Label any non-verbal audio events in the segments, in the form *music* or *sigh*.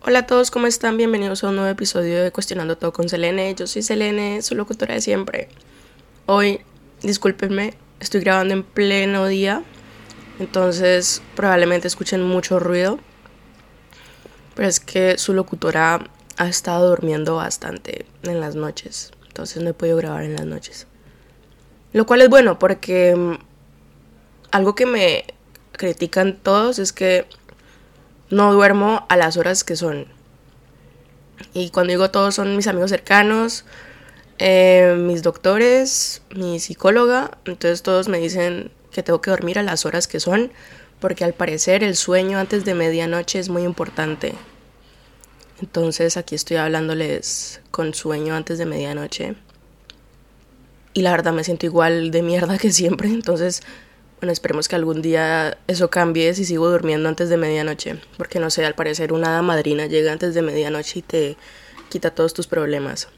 Hola a todos, ¿cómo están? Bienvenidos a un nuevo episodio de Cuestionando Todo con Selene. Yo soy Selene, su locutora de siempre. Hoy, discúlpenme, estoy grabando en pleno día, entonces probablemente escuchen mucho ruido. Pero es que su locutora ha estado durmiendo bastante en las noches, entonces no he podido grabar en las noches. Lo cual es bueno porque mm, algo que me critican todos es que no duermo a las horas que son. Y cuando digo todos son mis amigos cercanos, eh, mis doctores, mi psicóloga, entonces todos me dicen que tengo que dormir a las horas que son, porque al parecer el sueño antes de medianoche es muy importante. Entonces aquí estoy hablándoles con sueño antes de medianoche. Y la verdad me siento igual de mierda que siempre, entonces bueno, esperemos que algún día eso cambie si sigo durmiendo antes de medianoche. Porque no sé, al parecer una hada madrina llega antes de medianoche y te quita todos tus problemas.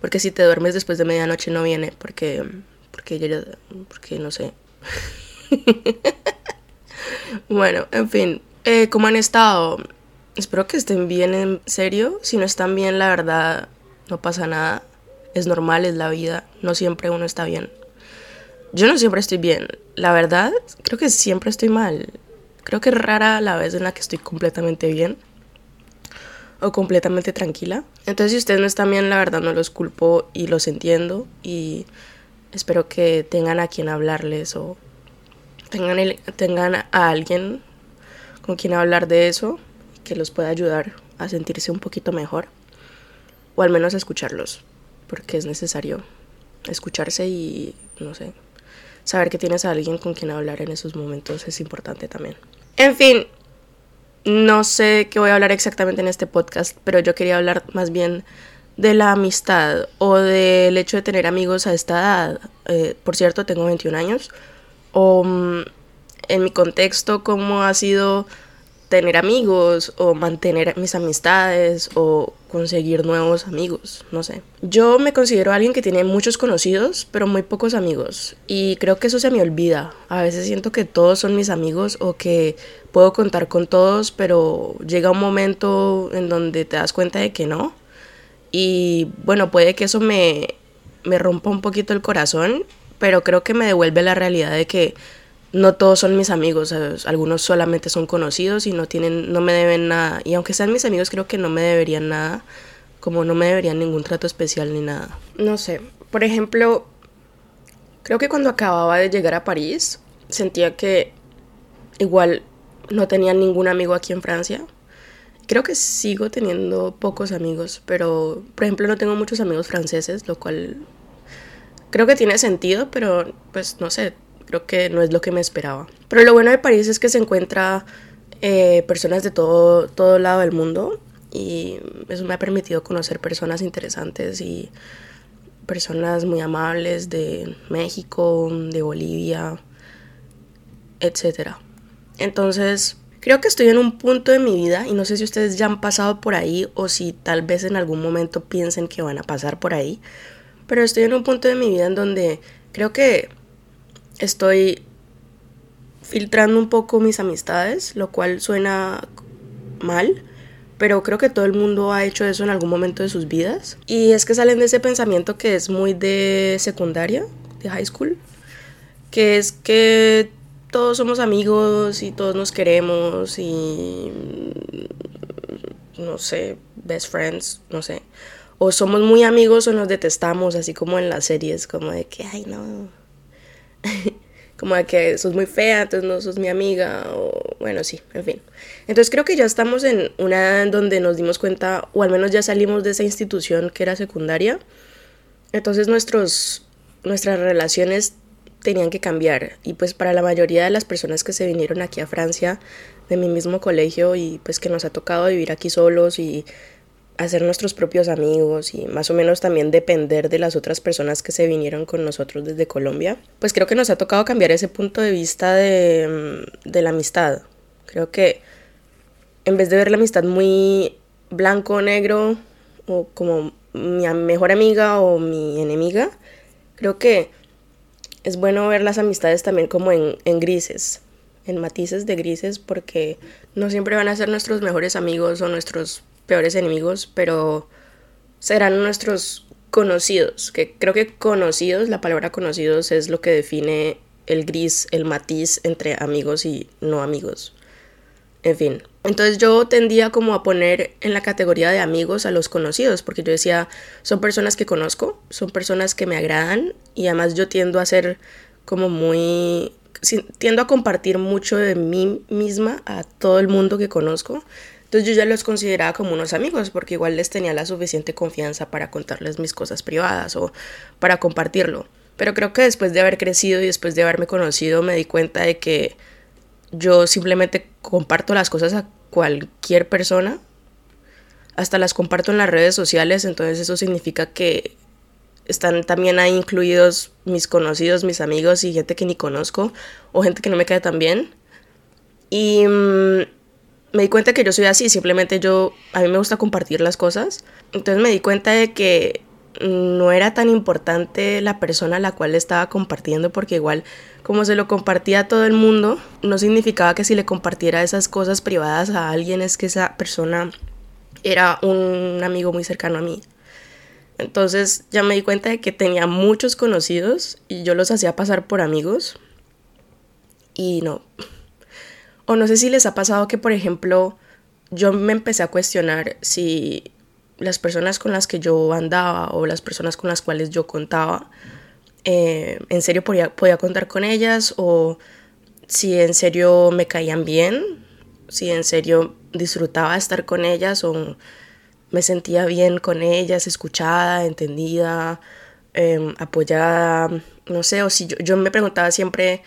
Porque si te duermes después de medianoche no viene, porque. Porque ya. Porque no sé. *laughs* bueno, en fin. Eh, ¿Cómo han estado? Espero que estén bien en serio. Si no están bien, la verdad, no pasa nada. Es normal, es la vida. No siempre uno está bien. Yo no siempre estoy bien. La verdad, creo que siempre estoy mal. Creo que es rara la vez en la que estoy completamente bien o completamente tranquila. Entonces, si ustedes no están bien, la verdad no los culpo y los entiendo y espero que tengan a quien hablarles o tengan, tengan a alguien con quien hablar de eso que los pueda ayudar a sentirse un poquito mejor o al menos a escucharlos porque es necesario escucharse y no sé saber que tienes a alguien con quien hablar en esos momentos es importante también. En fin, no sé qué voy a hablar exactamente en este podcast, pero yo quería hablar más bien de la amistad o del hecho de tener amigos a esta edad. Eh, por cierto, tengo 21 años. O mm, en mi contexto, cómo ha sido tener amigos o mantener mis amistades o conseguir nuevos amigos, no sé. Yo me considero alguien que tiene muchos conocidos, pero muy pocos amigos y creo que eso se me olvida. A veces siento que todos son mis amigos o que puedo contar con todos, pero llega un momento en donde te das cuenta de que no. Y bueno, puede que eso me, me rompa un poquito el corazón, pero creo que me devuelve la realidad de que no todos son mis amigos, algunos solamente son conocidos y no tienen, no me deben nada. Y aunque sean mis amigos, creo que no me deberían nada, como no me deberían ningún trato especial ni nada. No sé, por ejemplo, creo que cuando acababa de llegar a París, sentía que igual no tenía ningún amigo aquí en Francia. Creo que sigo teniendo pocos amigos, pero por ejemplo no tengo muchos amigos franceses, lo cual creo que tiene sentido, pero pues no sé, creo que no es lo que me esperaba. Pero lo bueno de París es que se encuentra eh, personas de todo, todo lado del mundo y eso me ha permitido conocer personas interesantes y personas muy amables de México, de Bolivia, etc. Entonces, creo que estoy en un punto de mi vida y no sé si ustedes ya han pasado por ahí o si tal vez en algún momento piensen que van a pasar por ahí, pero estoy en un punto de mi vida en donde creo que estoy filtrando un poco mis amistades, lo cual suena mal, pero creo que todo el mundo ha hecho eso en algún momento de sus vidas. Y es que salen de ese pensamiento que es muy de secundaria, de high school, que es que todos somos amigos y todos nos queremos y no sé, best friends, no sé. O somos muy amigos o nos detestamos, así como en las series, como de que, ay, no, *laughs* como de que sos muy fea, entonces no sos mi amiga, o bueno, sí, en fin. Entonces creo que ya estamos en una donde nos dimos cuenta, o al menos ya salimos de esa institución que era secundaria. Entonces nuestros, nuestras relaciones tenían que cambiar. Y pues para la mayoría de las personas que se vinieron aquí a Francia, de mi mismo colegio, y pues que nos ha tocado vivir aquí solos y hacer nuestros propios amigos y más o menos también depender de las otras personas que se vinieron con nosotros desde Colombia, pues creo que nos ha tocado cambiar ese punto de vista de, mm, la amistad. Creo que en vez de ver la amistad muy blanco o negro o como mi mejor amiga o mi enemiga, creo que es bueno ver las amistades también como en grises, en matices de grises, porque no siempre van a ser nuestros mejores amigos o nuestros peores enemigos, pero serán nuestros conocidos, que creo que conocidos, la palabra conocidos es lo que define el gris, el matiz entre amigos y no amigos. En fin, entonces yo tendía como a poner en la categoría de amigos a los conocidos, porque yo decía, son personas que conozco, son personas que me agradan y además yo tiendo a ser como muy, tiendo a compartir mucho de mí misma a todo el mundo que conozco. Entonces yo ya los consideraba como unos amigos porque igual les tenía la suficiente confianza para contarles mis cosas privadas o para compartirlo. Pero creo que después de haber crecido y después de haberme conocido me di cuenta de que yo simplemente comparto las cosas a cualquier persona. Hasta las comparto en las redes sociales, entonces eso significa que están también ahí incluidos mis conocidos, mis amigos y gente que ni conozco o gente que no me queda tan bien. Y mm, me di cuenta que yo soy así, simplemente yo, a mí me gusta compartir las cosas. Entonces me di cuenta de que no era tan importante la persona a la cual estaba compartiendo porque igual como se lo compartía a todo el mundo, no significaba que si le compartiera esas cosas privadas a alguien es que esa persona era un amigo muy cercano a mí. Entonces ya me di cuenta de que tenía muchos conocidos y yo los hacía pasar por amigos. Y no. O no sé si les ha pasado que, por ejemplo, yo me empecé a cuestionar si las personas con las que yo andaba o las personas con las cuales yo contaba, eh, en serio podía, podía contar con ellas o si en serio me caían bien, si en serio disfrutaba estar con ellas o me sentía bien con ellas, escuchada, entendida, em, apoyada, no sé, o si yo, me preguntaba siempre,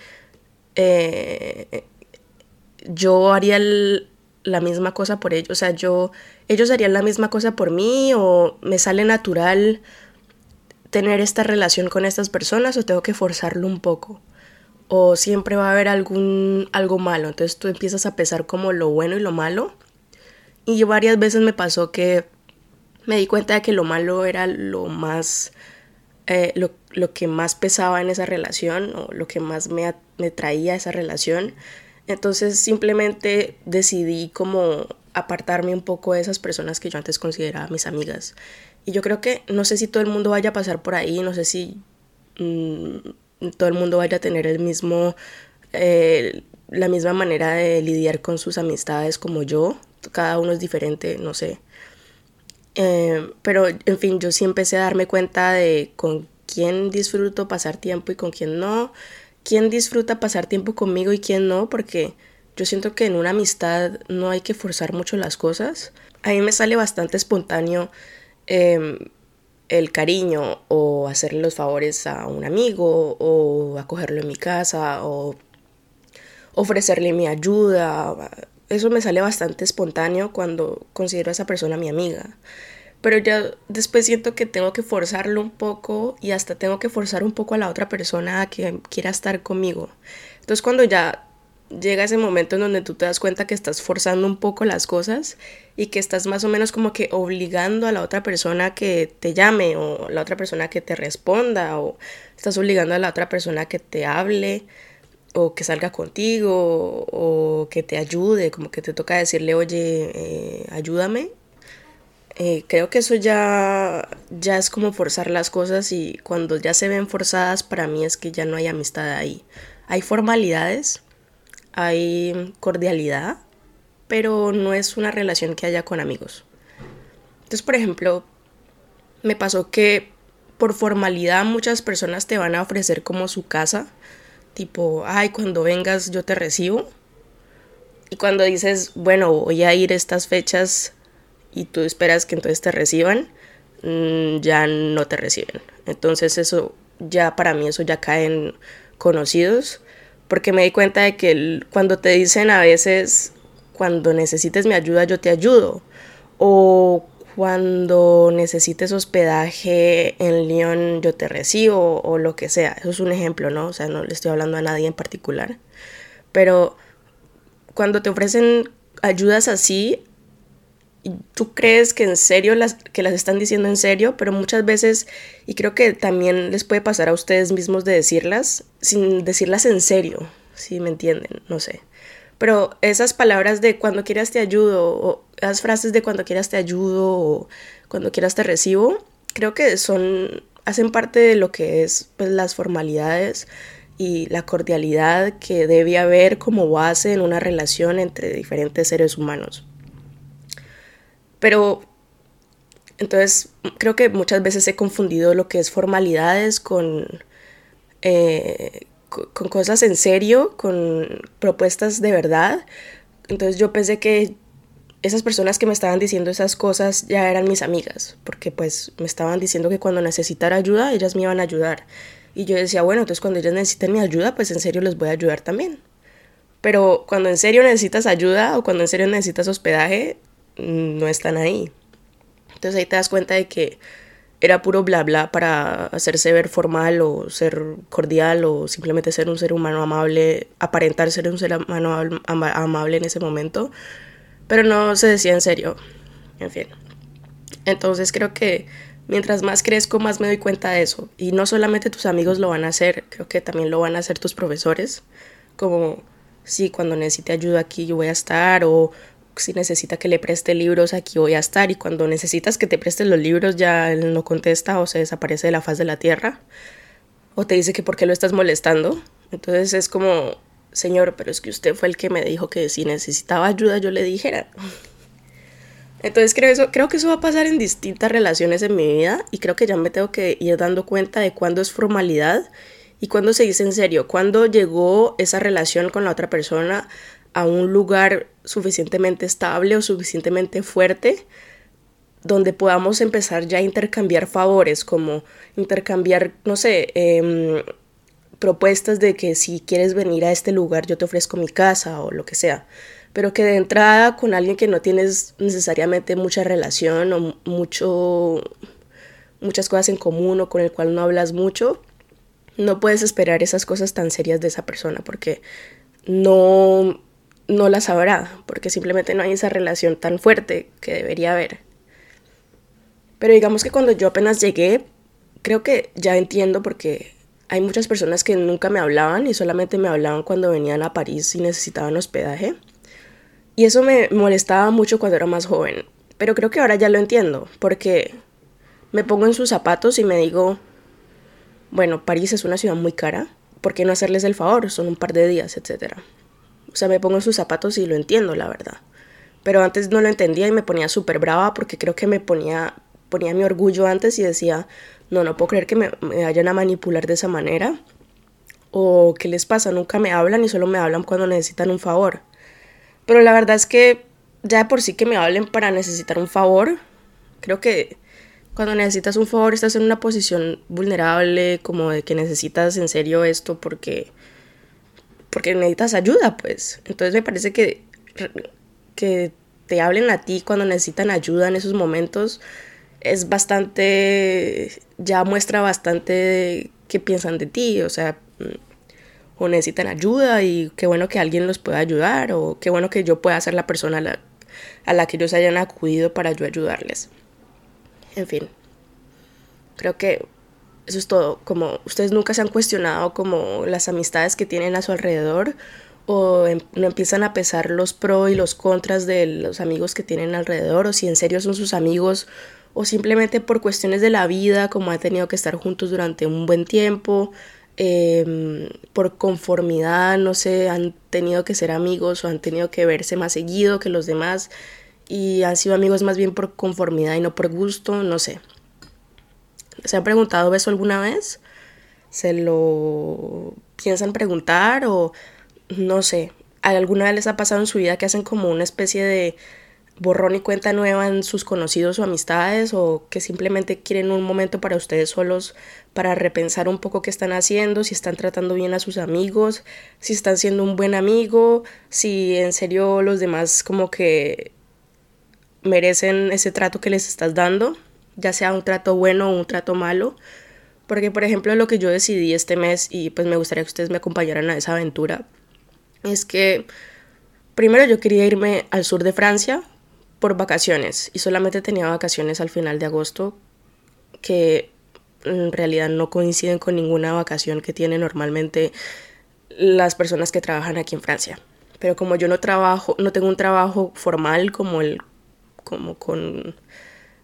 eh, yo haría la misma cosa por ellos, o sea, yo ellos harían la misma cosa por mí o me sale natural tener esta relación con estas personas o tengo que forzarlo un poco o siempre va a haber algún algo malo. Entonces tú empiezas a pesar como lo bueno y lo malo y varias veces me pasó que me di cuenta de que lo malo era lo más eh, lo, que más pesaba en esa relación o lo que más me, me traía esa relación entonces simplemente decidí como apartarme un poco de esas personas que yo antes consideraba mis amigas. Y yo creo que no sé si todo el mundo vaya a pasar por ahí, no sé si mm, todo el mundo vaya a tener el mismo, eh, la misma manera de lidiar con sus amistades como yo. Cada uno es diferente, no sé. Eh, pero en fin, yo sí empecé a darme cuenta de con quién disfruto pasar tiempo y con quién no. Quién disfruta pasar tiempo conmigo y quién no, porque yo siento que en una amistad no hay que forzar mucho las cosas. A mí me sale bastante espontáneo em, el cariño o hacerle los favores a un amigo o acogerlo en mi casa o ofrecerle mi ayuda. Eso me sale bastante espontáneo cuando considero a esa persona mi amiga. Pero ya después siento que tengo que forzarlo un poco y hasta tengo que forzar un poco a la otra persona a que quiera estar conmigo. Entonces cuando ya llega ese momento en donde tú te das cuenta que estás forzando un poco las cosas y que estás más o menos como que obligando a la otra persona que te llame o la otra persona que te responda o estás obligando a la otra persona que te hable o que salga contigo o que te ayude, como que te toca decirle, oye, eh, ayúdame. Eh, creo que eso ya, ya es como forzar las cosas y cuando ya se ven forzadas para mí es que ya no hay amistad ahí. Hay formalidades, hay cordialidad, pero no es una relación que haya con amigos. Entonces, por ejemplo, me pasó que por formalidad muchas personas te van a ofrecer como su casa, tipo, ay, cuando vengas yo te recibo. Y cuando dices, bueno, voy a ir estas fechas y tú esperas que entonces te reciban, mm, ya no te reciben. Entonces eso ya para mí eso ya cae en conocidos porque me di cuenta de que cuando te dicen a veces, cuando necesites mi ayuda, yo te ayudo, o cuando necesites hospedaje en Lyon, yo te recibo, o lo que sea. Eso es un ejemplo, ¿no? O sea, no le estoy hablando a nadie en particular. Pero cuando te ofrecen ayudas así, tú crees que en serio las que las están diciendo en serio, pero muchas veces y creo que también les puede pasar a ustedes mismos de decirlas sin decirlas en serio, si me entienden, no sé. Pero esas palabras de cuando quieras te ayudo, o esas frases de cuando quieras te ayudo, o cuando quieras te recibo, creo que son, hacen parte de lo que es pues, las formalidades y la cordialidad que debe haber como base en una relación entre diferentes seres humanos. Pero entonces creo que muchas veces he confundido lo que es formalidades con, eh, con cosas en serio, con propuestas de verdad. Entonces yo pensé que esas personas que me estaban diciendo esas cosas ya eran mis amigas, porque pues me estaban diciendo que cuando necesitara ayuda, ellas me iban a ayudar. Y yo decía, bueno, entonces cuando ellas necesiten mi ayuda, pues en serio les voy a ayudar también. Pero cuando en serio necesitas ayuda o cuando en serio necesitas hospedaje, no están ahí. Entonces ahí te das cuenta de que era puro bla bla para hacerse ver formal o ser cordial o simplemente ser un ser humano amable, aparentar ser un ser humano amable en ese momento pero no se decía en serio. En fin. Entonces creo que mientras más crezco, más me doy cuenta de eso. Y no solamente tus amigos lo van a hacer, creo que también lo van a hacer tus profesores. Como, sí, cuando necesite ayuda aquí yo voy a estar, o si necesita que le preste libros aquí voy a estar, y cuando necesitas que te preste los libros ya él no contesta o se desaparece de la faz de la tierra, o te dice que por qué lo estás molestando. Entonces es como Señor, pero es que usted fue el que me dijo que si necesitaba ayuda yo le dijera. *laughs* Entonces creo, eso, creo que eso va a pasar en distintas relaciones en mi vida y creo que ya me tengo que ir dando cuenta de cuándo es formalidad y cuándo se dice en serio, cuándo llegó esa relación con la otra persona a un lugar suficientemente estable o suficientemente fuerte donde podamos empezar ya a intercambiar favores, como intercambiar, no sé, eh, propuestas de que si quieres venir a este lugar yo te ofrezco mi casa o lo que sea, pero que de entrada con alguien que no tienes necesariamente mucha relación o mucho muchas cosas en común o con el cual no hablas mucho, no puedes esperar esas cosas tan serias de esa persona porque no no las sabrá, porque simplemente no hay esa relación tan fuerte que debería haber. Pero digamos que cuando yo apenas llegué, creo que ya entiendo porque hay muchas personas que nunca me hablaban y solamente me hablaban cuando venían a París y necesitaban hospedaje. Y eso me molestaba mucho cuando era más joven. Pero creo que ahora ya lo entiendo, porque me pongo en sus zapatos y me digo, bueno, París es una ciudad muy cara, ¿por qué no hacerles el favor? Son un par de días, etc. O sea, me pongo en sus zapatos y lo entiendo, la verdad. Pero antes no lo entendía y me ponía súper brava porque creo que me ponía, ponía mi orgullo antes y decía, no, no puedo creer que me, vayan a manipular de esa manera. O qué les pasa, nunca me hablan y solo me hablan cuando necesitan un favor. Pero la verdad es que ya de por sí que me hablen para necesitar un favor, creo que cuando necesitas un favor estás en una posición vulnerable, como de que necesitas en serio esto porque porque necesitas ayuda, pues. Entonces me parece que que te hablen a ti cuando necesitan ayuda en esos momentos es bastante, ya muestra bastante qué piensan de ti, o sea, mm, o necesitan ayuda y qué bueno que alguien los pueda ayudar, o qué bueno que yo pueda ser la persona a la, a la que ellos hayan acudido para yo ayudarles. En fin, creo que eso es todo, como ustedes nunca se han cuestionado como las amistades que tienen a su alrededor o em, no empiezan a pesar los pros y los contras de los amigos que tienen alrededor o si en serio son sus amigos o simplemente por cuestiones de la vida, como han tenido que estar juntos durante un buen tiempo, em, por conformidad, no sé, han tenido que ser amigos o han tenido que verse más seguido que los demás y han sido amigos más bien por conformidad y no por gusto, no sé. ¿Se han preguntado eso alguna vez? ¿Se lo piensan preguntar o no sé? ¿Alguna vez les ha pasado en su vida que hacen como una especie de borrón y cuenta nueva en sus conocidos o amistades o que simplemente quieren un momento para ustedes solos para repensar un poco qué están haciendo, si están tratando bien a sus amigos, si están siendo un buen amigo, si en serio los demás como que merecen ese trato que les estás dando, ya sea un trato bueno o un trato malo. Porque por ejemplo lo que yo decidí este mes y pues me gustaría que ustedes me acompañaran a esa aventura es que primero yo quería irme al sur de Francia por vacaciones y solamente tenía vacaciones al final de agosto que en realidad no coinciden con ninguna vacación que tienen normalmente las personas que trabajan aquí en Francia. Pero como yo no trabajo, no tengo un trabajo formal como el como con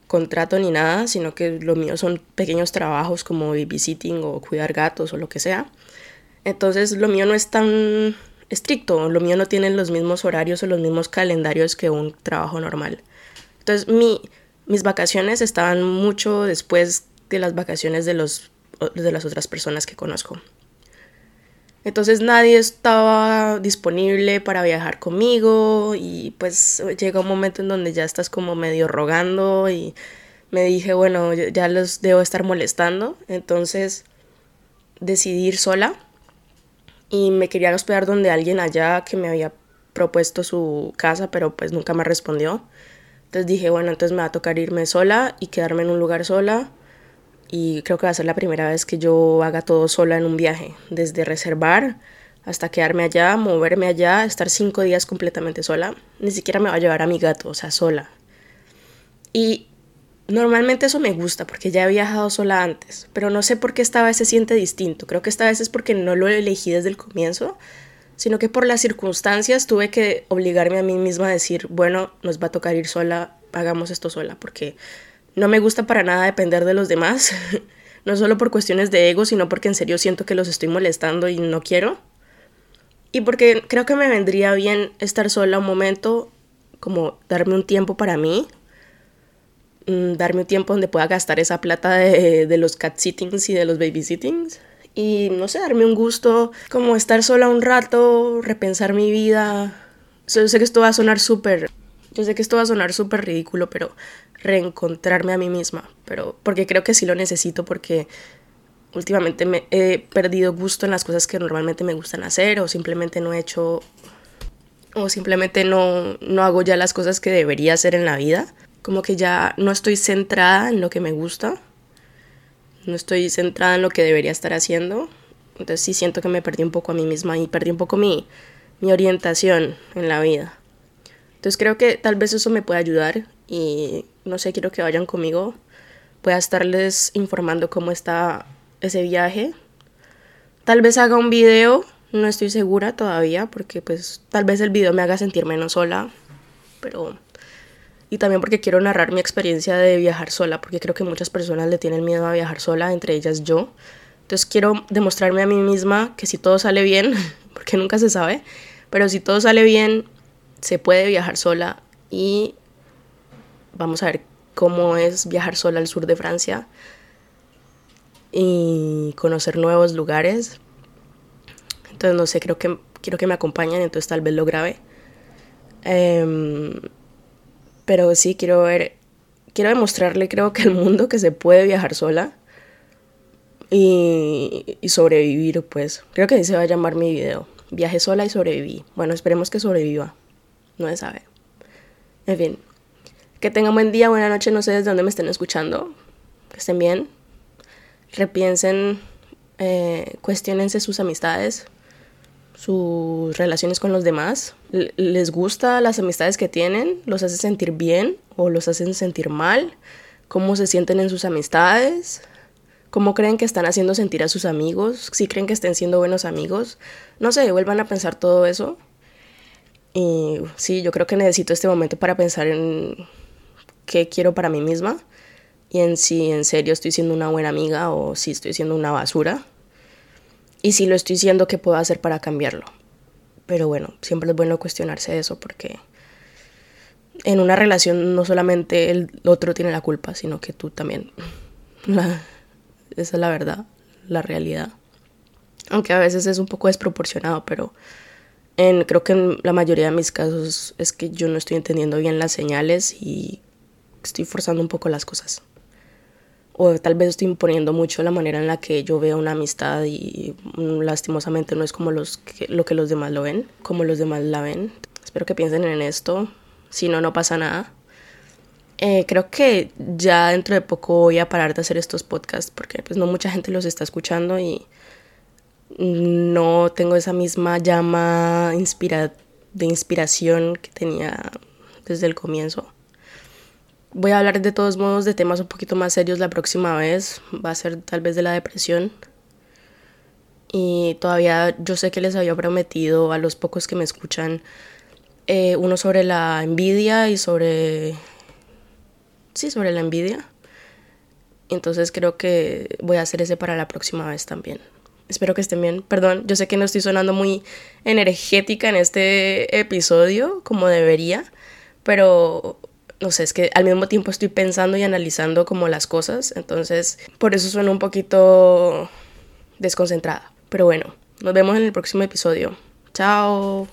contrato ni nada, sino que lo mío son pequeños trabajos como babysitting o cuidar gatos o lo que sea. Entonces lo mío no es tan estricto, lo mío no tiene los mismos horarios o los mismos calendarios que un trabajo normal. Entonces mi, mis vacaciones estaban mucho después de las vacaciones de, los, de las otras personas que conozco. Entonces nadie estaba disponible para viajar conmigo y pues llega un momento en donde ya estás como medio rogando y me dije, bueno, ya los debo estar molestando. Entonces decidí ir sola y me quería hospedar donde alguien allá que me había propuesto su casa, pero pues nunca me respondió. Entonces dije, bueno, entonces me va a tocar irme sola y quedarme en un lugar sola y creo que va a ser la primera vez que yo haga todo sola en un viaje, desde reservar hasta quedarme allá, moverme allá, estar cinco días completamente sola. Ni siquiera me va a llevar a mi gato, o sea, sola. Y normalmente eso me gusta porque ya he viajado sola antes, pero no sé por qué esta vez se siente distinto. Creo que esta vez es porque no lo elegí desde el comienzo, sino que por las circunstancias tuve que obligarme a mí misma a decir, bueno, nos va a tocar ir sola, hagamos esto sola, porque no me gusta para nada depender de los demás, *laughs* no solo por cuestiones de ego, sino porque en serio siento que los estoy molestando y no quiero. Y porque creo que me vendría bien estar sola un momento, como darme un tiempo para mí, mm, darme un tiempo donde pueda gastar esa plata de, los cat sittings y de los babysittings. Y no sé, darme un gusto, como estar sola un rato, repensar mi vida. Yo sé que esto va a sonar súper yo sé que esto va a sonar súper ridículo, pero reencontrarme a mí misma, pero porque creo que sí lo necesito porque últimamente me he perdido gusto en las cosas que normalmente me gustan hacer o simplemente no he hecho o simplemente no, no hago ya las cosas que debería hacer en la vida. Como que ya no estoy centrada en lo que me gusta, no estoy centrada en lo que debería estar haciendo. Entonces sí siento que me perdí un poco a mí misma y perdí un poco mi, mi orientación en la vida. Entonces creo que tal vez eso me puede ayudar y no sé, quiero que vayan conmigo. Voy a estarles informando cómo está ese viaje. Tal vez haga un video, no estoy segura todavía porque pues tal vez el video me haga sentir menos sola, pero y también porque quiero narrar mi experiencia de viajar sola, porque creo que muchas personas le tienen miedo a viajar sola, entre ellas yo. Entonces quiero demostrarme a mí misma que si todo sale bien, *laughs* porque nunca se sabe, pero si todo sale bien, se puede viajar sola y vamos a ver cómo es viajar sola al sur de Francia y conocer nuevos lugares. Entonces, no sé, creo que quiero que me acompañen, entonces tal vez lo grabe. Em, pero sí, quiero ver, quiero demostrarle, creo que al mundo que se puede viajar sola y, y sobrevivir, pues. Creo que así se va a llamar mi video. Viaje sola y sobreviví. Bueno, esperemos que sobreviva no se sabe. En fin, que tengan buen día, buena noche, no sé desde dónde me estén escuchando, que estén bien, repiensen, eh, cuestionense sus amistades, sus relaciones con los demás, les gusta las amistades que tienen, los hace sentir bien o los hacen sentir mal, cómo se sienten en sus amistades, cómo creen que están haciendo sentir a sus amigos, si creen que estén siendo buenos amigos, no sé, vuelvan a pensar todo eso y sí, yo creo que necesito este momento para pensar en qué quiero para mí misma y en si en serio estoy siendo una buena amiga o si estoy siendo una basura. Y si lo estoy siendo, ¿qué puedo hacer para cambiarlo? Pero bueno, siempre es bueno cuestionarse eso porque en una relación no solamente el otro tiene la culpa, sino que tú también. *laughs* esa es la verdad, la realidad. Aunque a veces es un poco desproporcionado, pero creo que en la mayoría de mis casos es que yo no estoy entendiendo bien las señales y estoy forzando un poco las cosas. O tal vez estoy imponiendo mucho la manera en la que yo veo una amistad y mm, lastimosamente no es como los lo que los demás lo ven, como los demás la ven. Espero que piensen en esto. Si no, no pasa nada. Eh, creo que ya dentro de poco voy a parar de hacer estos podcasts porque pues no mucha gente los está escuchando y no tengo esa misma llama de inspiración que tenía desde el comienzo. Voy a hablar de todos modos de temas un poquito más serios la próxima vez. Va a ser tal vez de la depresión. y todavía yo sé que les había prometido a los pocos que me escuchan eh, uno sobre la envidia y sobre... Sí, sobre la envidia. Entonces creo que voy a hacer ese para la próxima vez también. Espero que estén bien. Perdón, yo sé que no estoy sonando muy energética en este episodio como debería, pero no sé, es que al mismo tiempo estoy pensando y analizando como las cosas, entonces por eso suena un poquito desconcentrada. Pero bueno, nos vemos en el próximo episodio. Chao.